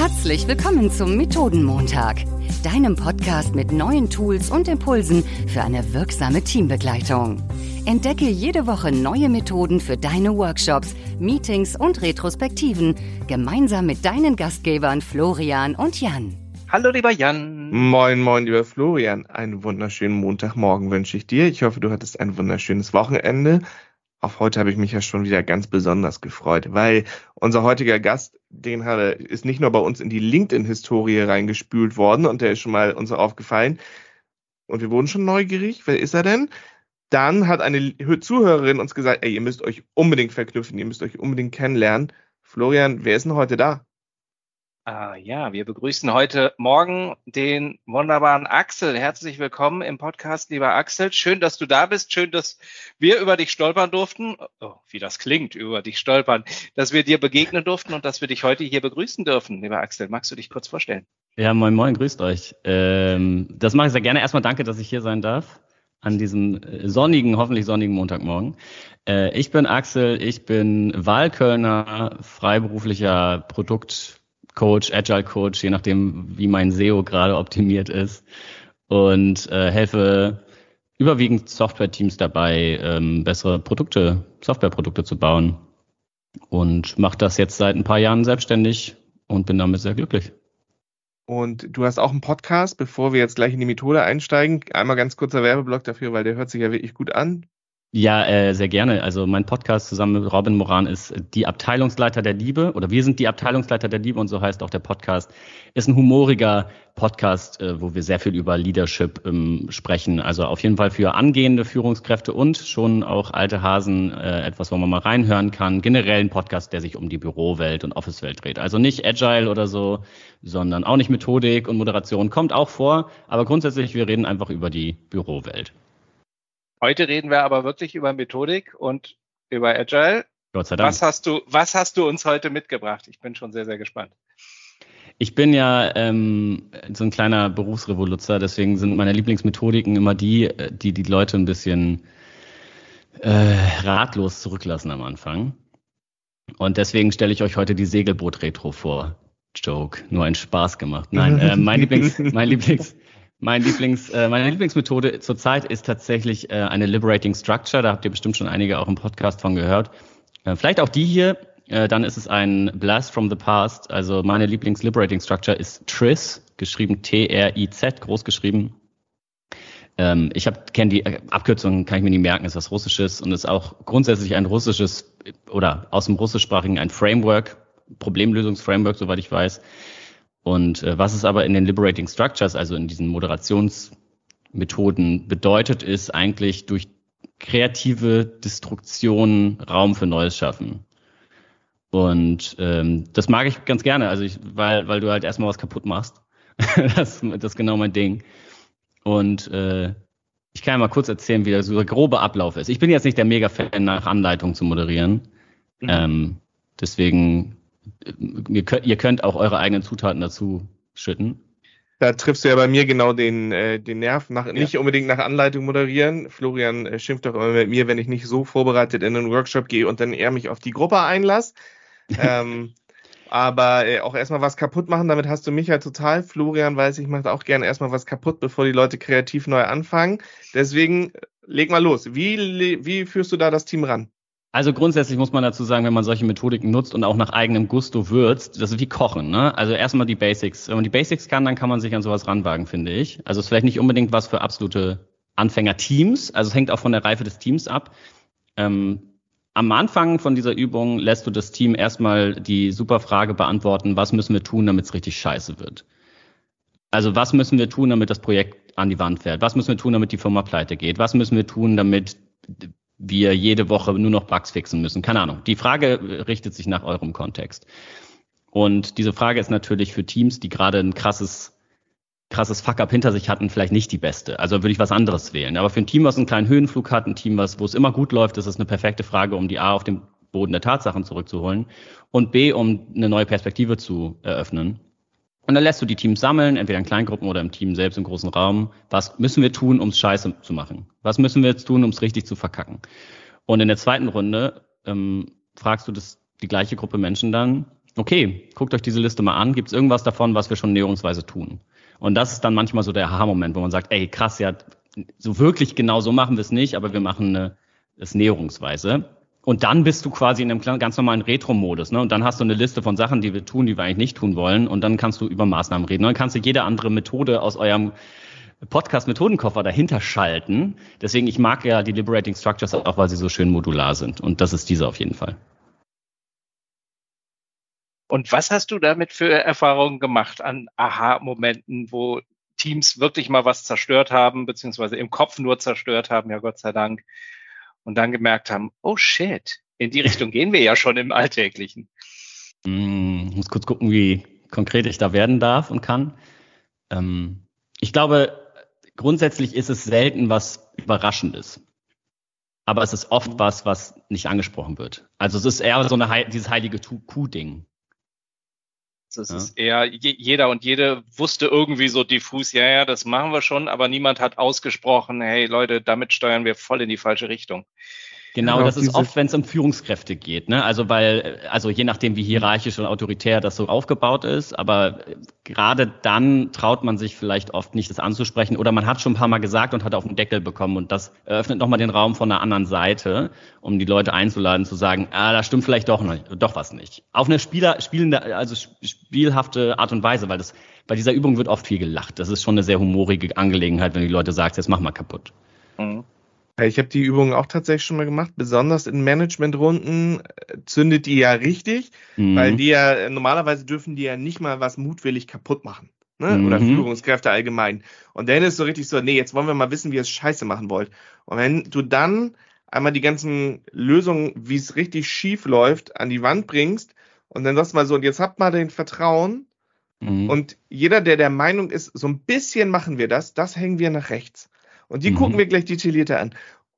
Herzlich willkommen zum Methodenmontag, deinem Podcast mit neuen Tools und Impulsen für eine wirksame Teambegleitung. Entdecke jede Woche neue Methoden für deine Workshops, Meetings und Retrospektiven gemeinsam mit deinen Gastgebern Florian und Jan. Hallo lieber Jan. Moin, moin, lieber Florian. Einen wunderschönen Montagmorgen wünsche ich dir. Ich hoffe, du hattest ein wunderschönes Wochenende auf heute habe ich mich ja schon wieder ganz besonders gefreut, weil unser heutiger Gast, den hat, ist nicht nur bei uns in die LinkedIn-Historie reingespült worden und der ist schon mal uns aufgefallen. Und wir wurden schon neugierig. Wer ist er denn? Dann hat eine Zuhörerin uns gesagt, ey, ihr müsst euch unbedingt verknüpfen, ihr müsst euch unbedingt kennenlernen. Florian, wer ist denn heute da? Ah, ja, wir begrüßen heute Morgen den wunderbaren Axel. Herzlich willkommen im Podcast, lieber Axel. Schön, dass du da bist. Schön, dass wir über dich stolpern durften. Oh, wie das klingt, über dich stolpern. Dass wir dir begegnen durften und dass wir dich heute hier begrüßen dürfen, lieber Axel. Magst du dich kurz vorstellen? Ja, moin, moin, grüßt euch. Ähm, das mache ich sehr gerne. Erstmal danke, dass ich hier sein darf an diesem äh, sonnigen, hoffentlich sonnigen Montagmorgen. Äh, ich bin Axel, ich bin Wahlkölner, freiberuflicher Produkt Coach, Agile Coach, je nachdem, wie mein SEO gerade optimiert ist. Und äh, helfe überwiegend Software-Teams dabei, ähm, bessere Produkte, Softwareprodukte zu bauen. Und mache das jetzt seit ein paar Jahren selbstständig und bin damit sehr glücklich. Und du hast auch einen Podcast, bevor wir jetzt gleich in die Methode einsteigen. Einmal ganz kurzer Werbeblock dafür, weil der hört sich ja wirklich gut an. Ja, äh, sehr gerne. Also mein Podcast zusammen mit Robin Moran ist die Abteilungsleiter der Liebe oder wir sind die Abteilungsleiter der Liebe und so heißt auch der Podcast. Ist ein humoriger Podcast, äh, wo wir sehr viel über Leadership ähm, sprechen. Also auf jeden Fall für angehende Führungskräfte und schon auch alte Hasen äh, etwas, wo man mal reinhören kann. Generell ein Podcast, der sich um die Bürowelt und Officewelt dreht. Also nicht Agile oder so, sondern auch nicht Methodik und Moderation kommt auch vor. Aber grundsätzlich, wir reden einfach über die Bürowelt. Heute reden wir aber wirklich über Methodik und über Agile. Gott sei Dank. Was hast du, was hast du uns heute mitgebracht? Ich bin schon sehr, sehr gespannt. Ich bin ja ähm, so ein kleiner Berufsrevoluzer, deswegen sind meine Lieblingsmethodiken immer die, äh, die die Leute ein bisschen äh, ratlos zurücklassen am Anfang. Und deswegen stelle ich euch heute die Segelboot-Retro vor. Joke, nur ein Spaß gemacht. Nein, äh, mein Lieblings, mein Lieblings, mein Lieblings, äh, meine Lieblingsmethode zurzeit ist tatsächlich äh, eine Liberating Structure. Da habt ihr bestimmt schon einige auch im Podcast von gehört. Äh, vielleicht auch die hier. Äh, dann ist es ein Blast from the Past. Also meine Lieblings-Liberating Structure ist TRIZ, geschrieben T-R-I-Z, groß geschrieben. Ähm, ich kenne die äh, Abkürzung, kann ich mir nicht merken, ist was Russisches und ist auch grundsätzlich ein russisches oder aus dem Russischsprachigen ein Framework, Problemlösungsframework, soweit ich weiß und äh, was es aber in den Liberating Structures, also in diesen Moderationsmethoden bedeutet, ist eigentlich durch kreative Destruktion Raum für Neues schaffen. Und ähm, das mag ich ganz gerne, also ich, weil, weil du halt erstmal was kaputt machst. das, das ist genau mein Ding. Und äh, ich kann ja mal kurz erzählen, wie so der grobe Ablauf ist. Ich bin jetzt nicht der Mega-Fan nach Anleitung zu moderieren. Mhm. Ähm, deswegen ihr könnt, ihr könnt auch eure eigenen Zutaten dazu schütten. Da triffst du ja bei mir genau den, äh, den Nerv, nach, ja. nicht unbedingt nach Anleitung moderieren. Florian äh, schimpft doch immer mit mir, wenn ich nicht so vorbereitet in einen Workshop gehe und dann eher mich auf die Gruppe einlasse. ähm, aber äh, auch erstmal was kaputt machen, damit hast du mich ja total. Florian weiß, ich mache auch gerne erstmal was kaputt, bevor die Leute kreativ neu anfangen. Deswegen äh, leg mal los. Wie, wie führst du da das Team ran? Also grundsätzlich muss man dazu sagen, wenn man solche Methodiken nutzt und auch nach eigenem Gusto würzt, das ist wie Kochen. Ne? Also erstmal die Basics. Wenn man die Basics kann, dann kann man sich an sowas ranwagen, finde ich. Also es ist vielleicht nicht unbedingt was für absolute Anfänger-Teams. Also es hängt auch von der Reife des Teams ab. Ähm, am Anfang von dieser Übung lässt du das Team erstmal die super Frage beantworten, was müssen wir tun, damit es richtig scheiße wird. Also was müssen wir tun, damit das Projekt an die Wand fährt? Was müssen wir tun, damit die Firma pleite geht? Was müssen wir tun, damit wir jede Woche nur noch Bugs fixen müssen. Keine Ahnung. Die Frage richtet sich nach eurem Kontext. Und diese Frage ist natürlich für Teams, die gerade ein krasses, krasses Fuck-up hinter sich hatten, vielleicht nicht die beste. Also würde ich was anderes wählen. Aber für ein Team, was einen kleinen Höhenflug hat, ein Team, was, wo es immer gut läuft, ist es eine perfekte Frage, um die A auf den Boden der Tatsachen zurückzuholen und B, um eine neue Perspektive zu eröffnen. Und dann lässt du die Teams sammeln, entweder in Kleingruppen oder im Team selbst im großen Raum. Was müssen wir tun, um es scheiße zu machen? Was müssen wir jetzt tun, um es richtig zu verkacken? Und in der zweiten Runde ähm, fragst du das, die gleiche Gruppe Menschen dann, okay, guckt euch diese Liste mal an, gibt es irgendwas davon, was wir schon näherungsweise tun? Und das ist dann manchmal so der Aha-Moment, wo man sagt, ey, krass, ja, so wirklich genau so machen wir es nicht, aber wir machen eine, das näherungsweise. Und dann bist du quasi in einem ganz normalen Retro-Modus. Ne? Und dann hast du eine Liste von Sachen, die wir tun, die wir eigentlich nicht tun wollen. Und dann kannst du über Maßnahmen reden. Dann kannst du jede andere Methode aus eurem Podcast-Methodenkoffer dahinter schalten. Deswegen, ich mag ja die Liberating Structures auch, weil sie so schön modular sind. Und das ist diese auf jeden Fall. Und was hast du damit für Erfahrungen gemacht an Aha-Momenten, wo Teams wirklich mal was zerstört haben, beziehungsweise im Kopf nur zerstört haben, ja Gott sei Dank, und dann gemerkt haben, oh shit, in die Richtung gehen wir ja schon im Alltäglichen. Mm, ich muss kurz gucken, wie konkret ich da werden darf und kann. Ähm, ich glaube, grundsätzlich ist es selten was Überraschendes. Aber es ist oft was, was nicht angesprochen wird. Also es ist eher so eine, dieses heilige Kuh-Ding. Es ja. ist eher, jeder und jede wusste irgendwie so diffus, ja, ja, das machen wir schon, aber niemand hat ausgesprochen, hey Leute, damit steuern wir voll in die falsche Richtung. Genau, genau das ist oft, wenn es um Führungskräfte geht, ne? Also weil, also je nachdem, wie hierarchisch und autoritär das so aufgebaut ist, aber gerade dann traut man sich vielleicht oft nicht, das anzusprechen oder man hat schon ein paar Mal gesagt und hat auf den Deckel bekommen und das eröffnet nochmal den Raum von einer anderen Seite, um die Leute einzuladen, zu sagen, ah, da stimmt vielleicht doch, noch, doch was nicht. Auf eine Spieler, spielende, also spielhafte Art und Weise, weil das, bei dieser Übung wird oft viel gelacht. Das ist schon eine sehr humorige Angelegenheit, wenn die Leute sagen, jetzt mach mal kaputt. Mhm. Ich habe die Übung auch tatsächlich schon mal gemacht. Besonders in Managementrunden äh, zündet die ja richtig, mhm. weil die ja äh, normalerweise dürfen die ja nicht mal was mutwillig kaputt machen. Ne? Mhm. Oder Führungskräfte allgemein. Und dann ist so richtig so, nee, jetzt wollen wir mal wissen, wie ihr es scheiße machen wollt. Und wenn du dann einmal die ganzen Lösungen, wie es richtig schief läuft, an die Wand bringst und dann sagst du mal so, und jetzt habt mal den Vertrauen. Mhm. Und jeder, der der Meinung ist, so ein bisschen machen wir das, das hängen wir nach rechts. Und die mhm. gucken wir gleich detaillierter an.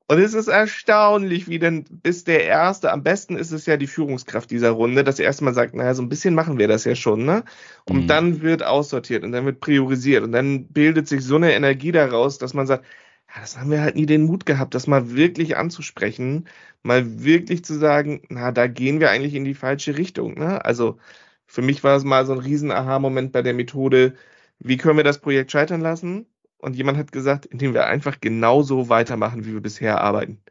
Und es ist erstaunlich, wie denn bis der Erste, am besten ist es ja die Führungskraft dieser Runde, dass er erstmal sagt, naja, so ein bisschen machen wir das ja schon, ne? Und mhm. dann wird aussortiert und dann wird priorisiert und dann bildet sich so eine Energie daraus, dass man sagt, ja, das haben wir halt nie den Mut gehabt, das mal wirklich anzusprechen, mal wirklich zu sagen, na, da gehen wir eigentlich in die falsche Richtung, ne? Also, für mich war es mal so ein riesen Aha-Moment bei der Methode, wie können wir das Projekt scheitern lassen? Und jemand hat gesagt, indem wir einfach genauso weitermachen, wie wir bisher arbeiten.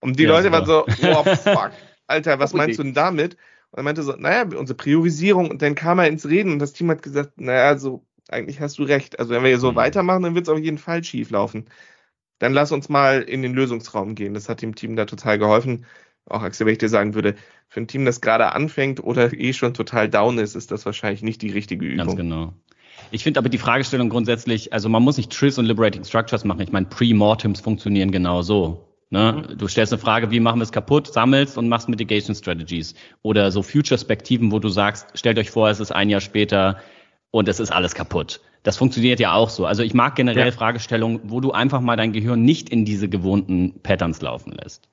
Und die ja, Leute waren so, oh fuck, Alter, was meinst du denn damit? Und er meinte so, naja, unsere Priorisierung und dann kam er ins Reden und das Team hat gesagt, naja, so, eigentlich hast du recht. Also wenn wir so mhm. weitermachen, dann wird es auf jeden Fall schief laufen. Dann lass uns mal in den Lösungsraum gehen. Das hat dem Team da total geholfen. Auch Axel, wenn ich dir sagen würde, für ein Team, das gerade anfängt oder eh schon total down ist, ist das wahrscheinlich nicht die richtige Übung. Ganz genau. Ich finde aber die Fragestellung grundsätzlich, also man muss nicht Trills und Liberating Structures machen. Ich meine, Pre-Mortems funktionieren genau so. Ne? Mhm. Du stellst eine Frage, wie machen wir es kaputt, sammelst und machst Mitigation Strategies. Oder so Future-Spektiven, wo du sagst, stellt euch vor, es ist ein Jahr später und es ist alles kaputt. Das funktioniert ja auch so. Also ich mag generell ja. Fragestellungen, wo du einfach mal dein Gehirn nicht in diese gewohnten Patterns laufen lässt.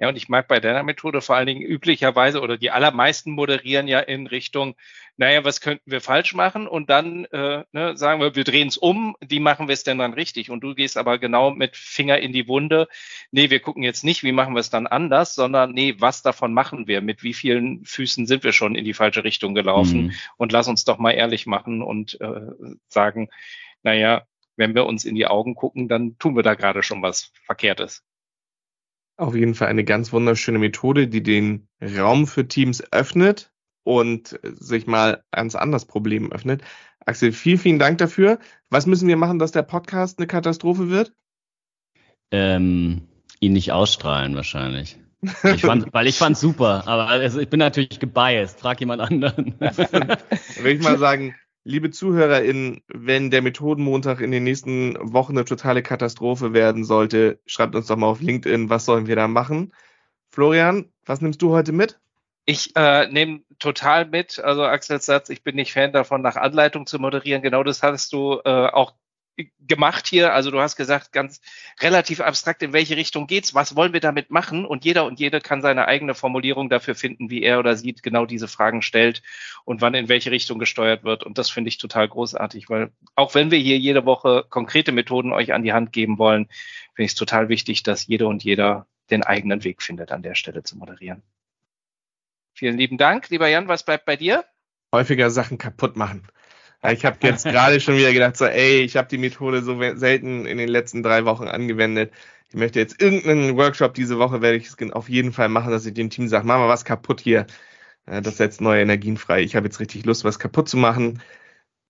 Ja, und ich mag bei deiner Methode vor allen Dingen üblicherweise oder die allermeisten moderieren ja in Richtung, naja, was könnten wir falsch machen? Und dann äh, ne, sagen wir, wir drehen es um, wie machen wir es denn dann richtig? Und du gehst aber genau mit Finger in die Wunde. Nee, wir gucken jetzt nicht, wie machen wir es dann anders, sondern nee, was davon machen wir? Mit wie vielen Füßen sind wir schon in die falsche Richtung gelaufen? Mhm. Und lass uns doch mal ehrlich machen und äh, sagen, naja, wenn wir uns in die Augen gucken, dann tun wir da gerade schon was Verkehrtes. Auf jeden Fall eine ganz wunderschöne Methode, die den Raum für Teams öffnet und sich mal ans anders Problem öffnet. Axel, vielen, vielen Dank dafür. Was müssen wir machen, dass der Podcast eine Katastrophe wird? Ähm, ihn nicht ausstrahlen wahrscheinlich. Ich fand, weil ich fand super, aber also ich bin natürlich gebiased. Frag jemand anderen. Würde ich mal sagen, Liebe ZuhörerInnen, wenn der Methodenmontag in den nächsten Wochen eine totale Katastrophe werden sollte, schreibt uns doch mal auf LinkedIn, was sollen wir da machen. Florian, was nimmst du heute mit? Ich äh, nehme total mit, also Axels Satz, ich bin nicht Fan davon, nach Anleitung zu moderieren. Genau das hattest du äh, auch gemacht hier. Also du hast gesagt, ganz relativ abstrakt, in welche Richtung geht's, was wollen wir damit machen? Und jeder und jede kann seine eigene Formulierung dafür finden, wie er oder sie genau diese Fragen stellt und wann in welche Richtung gesteuert wird. Und das finde ich total großartig, weil auch wenn wir hier jede Woche konkrete Methoden euch an die Hand geben wollen, finde ich es total wichtig, dass jede und jeder den eigenen Weg findet, an der Stelle zu moderieren. Vielen lieben Dank. Lieber Jan, was bleibt bei dir? Häufiger Sachen kaputt machen. Ich habe jetzt gerade schon wieder gedacht, so, ey, ich habe die Methode so selten in den letzten drei Wochen angewendet. Ich möchte jetzt irgendeinen Workshop diese Woche, werde ich es auf jeden Fall machen, dass ich dem Team sage, mach mal was kaputt hier. Das setzt neue Energien frei. Ich habe jetzt richtig Lust, was kaputt zu machen.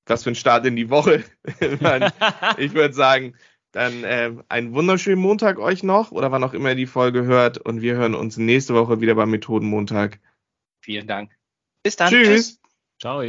Was für ein Start in die Woche. ich würde sagen, dann äh, einen wunderschönen Montag euch noch oder wann auch immer ihr die Folge hört. Und wir hören uns nächste Woche wieder beim Methodenmontag. Vielen Dank. Bis dann. Tschüss. Ciao.